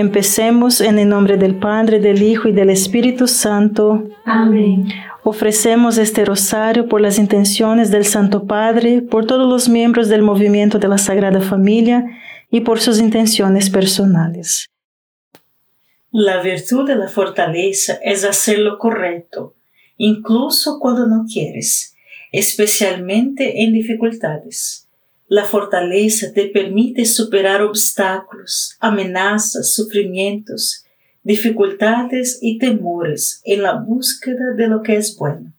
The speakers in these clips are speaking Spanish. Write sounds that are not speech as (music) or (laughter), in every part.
Empecemos en el nombre del Padre, del Hijo y del Espíritu Santo. Amén. Ofrecemos este rosario por las intenciones del Santo Padre, por todos los miembros del movimiento de la Sagrada Familia y por sus intenciones personales. La virtud de la fortaleza es hacer lo correcto, incluso cuando no quieres, especialmente en dificultades. La fortaleza te permite superar obstáculos, amenazas, sufrimientos, dificultades y temores en la búsqueda de lo que es bueno.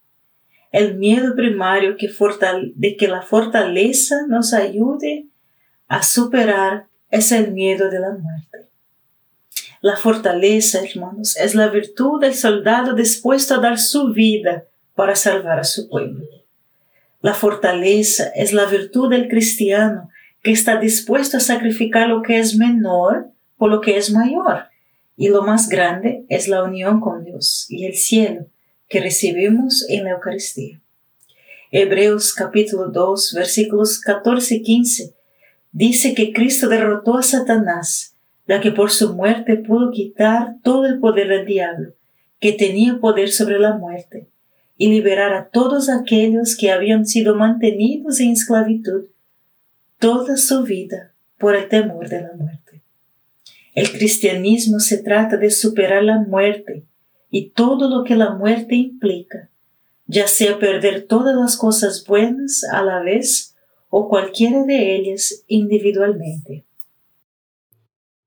El miedo primario de que la fortaleza nos ayude a superar es el miedo de la muerte. La fortaleza, hermanos, es la virtud del soldado dispuesto a dar su vida para salvar a su pueblo. La fortaleza es la virtud del cristiano que está dispuesto a sacrificar lo que es menor por lo que es mayor y lo más grande es la unión con Dios y el cielo que recibimos en la Eucaristía. Hebreos capítulo 2 versículos 14 y 15 dice que Cristo derrotó a Satanás, ya que por su muerte pudo quitar todo el poder del diablo, que tenía poder sobre la muerte, y liberar a todos aquellos que habían sido mantenidos en esclavitud toda su vida por el temor de la muerte. El cristianismo se trata de superar la muerte y todo lo que la muerte implica, ya sea perder todas las cosas buenas a la vez o cualquiera de ellas individualmente.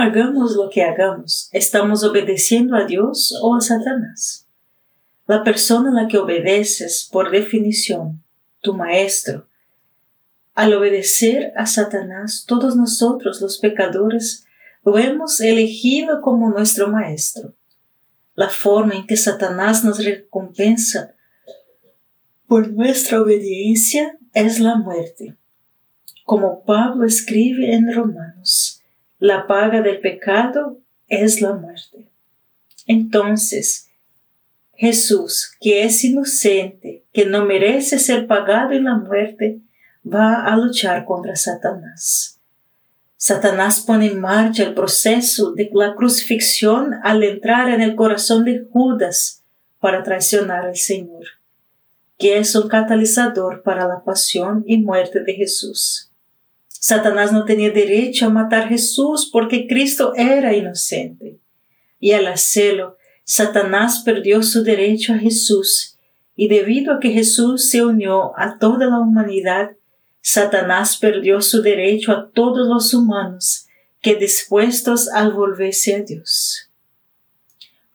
Hagamos lo que hagamos, ¿estamos obedeciendo a Dios o a Satanás? La persona a la que obedeces, por definición, tu maestro, al obedecer a Satanás, todos nosotros los pecadores lo hemos elegido como nuestro maestro. La forma en que Satanás nos recompensa por nuestra obediencia es la muerte. Como Pablo escribe en Romanos, la paga del pecado es la muerte. Entonces, Jesús, que es inocente, que no merece ser pagado en la muerte, va a luchar contra Satanás. Satanás pone en marcha el proceso de la crucifixión al entrar en el corazón de Judas para traicionar al Señor, que es un catalizador para la pasión y muerte de Jesús. Satanás no tenía derecho a matar a Jesús porque Cristo era inocente. Y al hacerlo, Satanás perdió su derecho a Jesús. Y debido a que Jesús se unió a toda la humanidad, Satanás perdió su derecho a todos los humanos que dispuestos al volverse a Dios.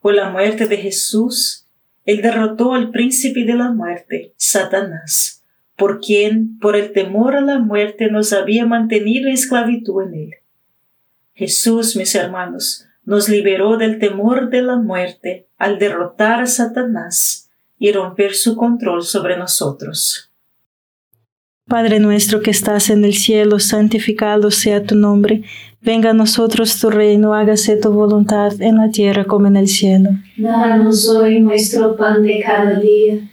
Por la muerte de Jesús, Él derrotó al príncipe de la muerte, Satanás por quien, por el temor a la muerte, nos había mantenido en esclavitud en él. Jesús, mis hermanos, nos liberó del temor de la muerte al derrotar a Satanás y romper su control sobre nosotros. Padre nuestro que estás en el cielo, santificado sea tu nombre, venga a nosotros tu reino, hágase tu voluntad en la tierra como en el cielo. Danos hoy nuestro pan de cada día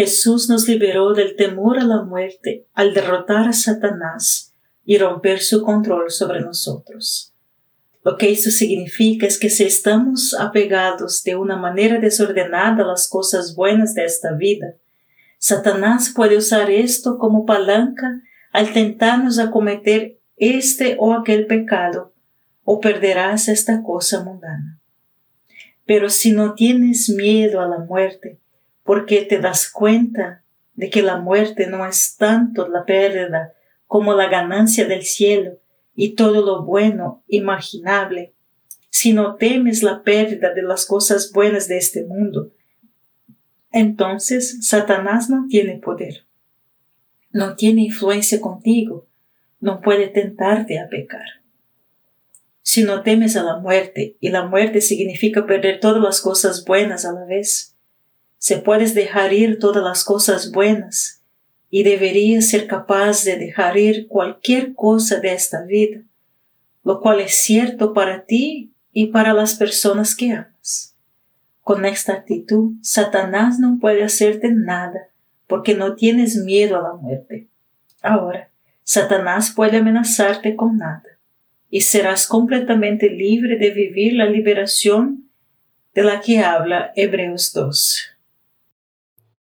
Jesús nos liberó del temor a la muerte al derrotar a Satanás y romper su control sobre nosotros. Lo que esto significa es que si estamos apegados de una manera desordenada a las cosas buenas de esta vida, Satanás puede usar esto como palanca al tentarnos a cometer este o aquel pecado, o perderás esta cosa mundana. Pero si no tienes miedo a la muerte, porque te das cuenta de que la muerte no es tanto la pérdida como la ganancia del cielo y todo lo bueno imaginable, si no temes la pérdida de las cosas buenas de este mundo, entonces Satanás no tiene poder, no tiene influencia contigo, no puede tentarte a pecar. Si no temes a la muerte, y la muerte significa perder todas las cosas buenas a la vez, se puedes dejar ir todas las cosas buenas, y deberías ser capaz de dejar ir cualquier cosa de esta vida, lo cual es cierto para ti y para las personas que amas. Con esta actitud, Satanás no puede hacerte nada porque no tienes miedo a la muerte. Ahora, Satanás puede amenazarte con nada y serás completamente libre de vivir la liberación de la que habla Hebreos 2.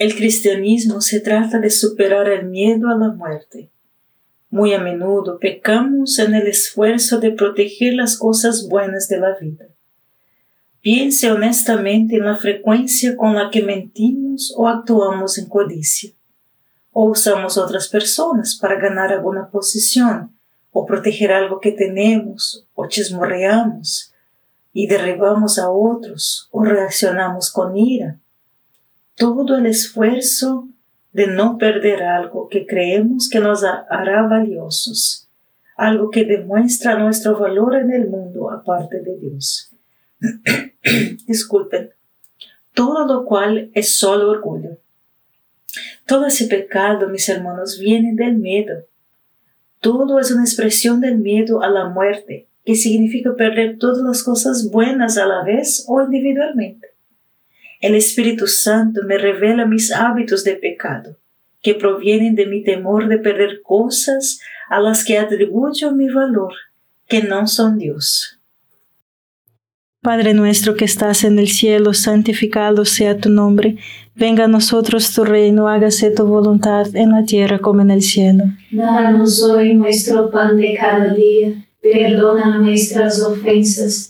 El cristianismo se trata de superar el miedo a la muerte. Muy a menudo pecamos en el esfuerzo de proteger las cosas buenas de la vida. Piense honestamente en la frecuencia con la que mentimos o actuamos en codicia. O usamos otras personas para ganar alguna posición o proteger algo que tenemos o chismorreamos y derribamos a otros o reaccionamos con ira. Todo el esfuerzo de no perder algo que creemos que nos hará valiosos, algo que demuestra nuestro valor en el mundo aparte de Dios. (clears throat) Disculpen. Todo lo cual es solo orgullo. Todo ese pecado, mis hermanos, viene del miedo. Todo es una expresión del miedo a la muerte, que significa perder todas las cosas buenas a la vez o individualmente. El Espíritu Santo me revela mis hábitos de pecado, que provienen de mi temor de perder cosas a las que atribuyo mi valor, que no son Dios. Padre nuestro que estás en el cielo, santificado sea tu nombre. Venga a nosotros tu reino, hágase tu voluntad en la tierra como en el cielo. Danos hoy nuestro pan de cada día, perdona nuestras ofensas,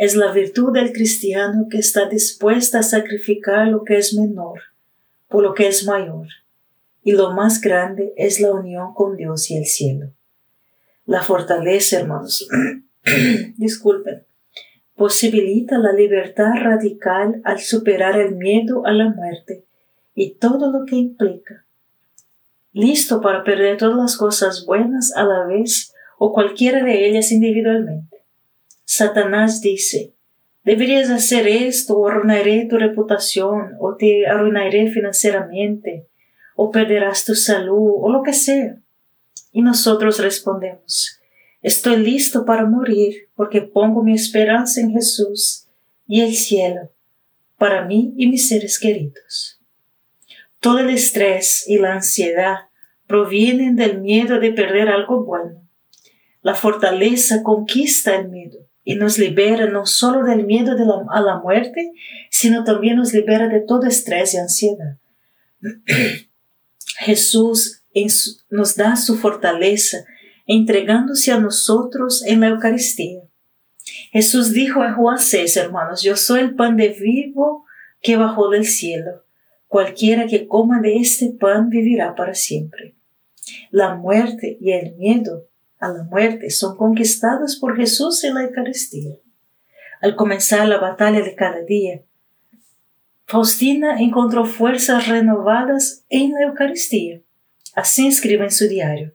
es la virtud del cristiano que está dispuesta a sacrificar lo que es menor por lo que es mayor, y lo más grande es la unión con Dios y el cielo. La fortaleza, hermanos, (clears throat) disculpen, posibilita la libertad radical al superar el miedo a la muerte y todo lo que implica. Listo para perder todas las cosas buenas a la vez o cualquiera de ellas individualmente. Satanás dice, deberías hacer esto o arruinaré tu reputación o te arruinaré financieramente o perderás tu salud o lo que sea. Y nosotros respondemos, estoy listo para morir porque pongo mi esperanza en Jesús y el cielo para mí y mis seres queridos. Todo el estrés y la ansiedad provienen del miedo de perder algo bueno. La fortaleza conquista el miedo y nos libera no solo del miedo a la muerte, sino también nos libera de todo estrés y ansiedad. (clears throat) Jesús nos da su fortaleza entregándose a nosotros en la Eucaristía. Jesús dijo en Juan 6, hermanos, yo soy el pan de vivo que bajó del cielo. Cualquiera que coma de este pan vivirá para siempre. La muerte y el miedo a la muerte son conquistados por Jesús en la Eucaristía. Al comenzar la batalla de cada día, Faustina encontró fuerzas renovadas en la Eucaristía. Así escribe en su diario.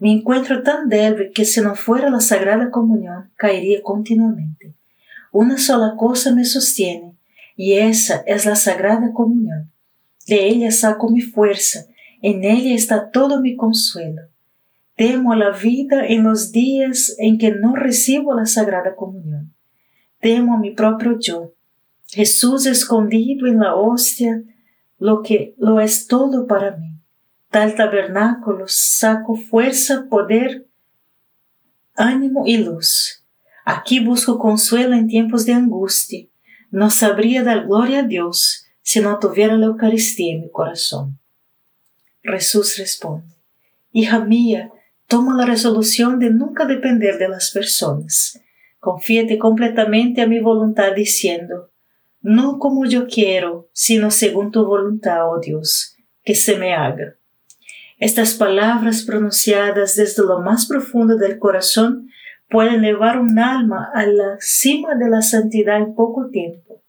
Me encuentro tan débil que si no fuera la Sagrada Comunión caería continuamente. Una sola cosa me sostiene, y esa es la Sagrada Comunión. De ella saco mi fuerza, en ella está todo mi consuelo. Temo la vida en los días en que no recibo la Sagrada Comunión. Temo a mi propio yo. Jesús escondido en la hostia, lo que lo es todo para mí. Tal tabernáculo saco fuerza, poder, ánimo y luz. Aquí busco consuelo en tiempos de angustia. No sabría dar gloria a Dios si no tuviera la Eucaristía en mi corazón. Jesús responde, Hija mía, toma la resolución de nunca depender de las personas. Confíate completamente a mi voluntad diciendo, no como yo quiero, sino según tu voluntad, oh Dios, que se me haga. Estas palabras pronunciadas desde lo más profundo del corazón pueden llevar un alma a la cima de la santidad en poco tiempo.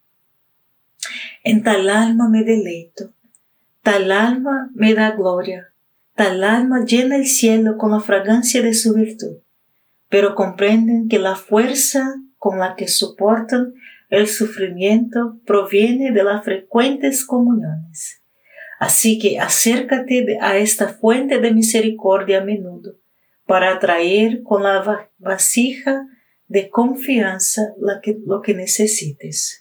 En tal alma me deleito, tal alma me da gloria, tal alma llena el cielo con la fragancia de su virtud, pero comprenden que la fuerza con la que soportan el sufrimiento proviene de las frecuentes comuniones. Así que acércate a esta fuente de misericordia a menudo para atraer con la vasija de confianza lo que necesites.